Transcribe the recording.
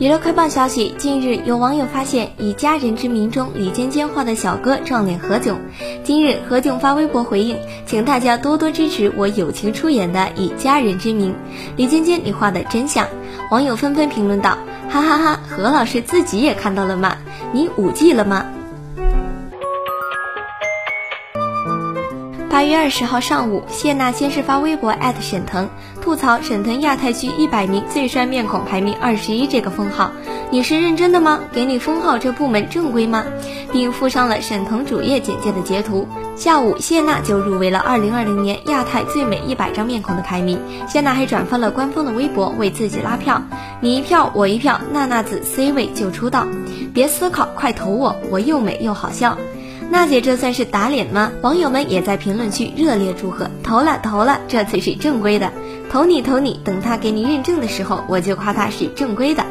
娱乐快报消息，近日有网友发现以家人之名中李尖尖画的小哥撞脸何炅。今日何炅发微博回应，请大家多多支持我友情出演的《以家人之名》。李尖尖，你画的真像！网友纷纷评论道：哈哈哈，何老师自己也看到了吗？你五 G 了吗？八月二十号上午，谢娜先是发微博艾特沈腾，吐槽沈腾亚太区一百名最帅面孔排名二十一这个封号，你是认真的吗？给你封号这部门正规吗？并附上了沈腾主页简介的截图。下午，谢娜就入围了二零二零年亚太最美一百张面孔的排名。谢娜还转发了官方的微博为自己拉票，你一票我一票，娜娜子 C 位就出道，别思考，快投我，我又美又好笑。娜姐这算是打脸吗？网友们也在评论区热烈祝贺，投了投了，这次是正规的，投你投你，等他给你认证的时候，我就夸他是正规的。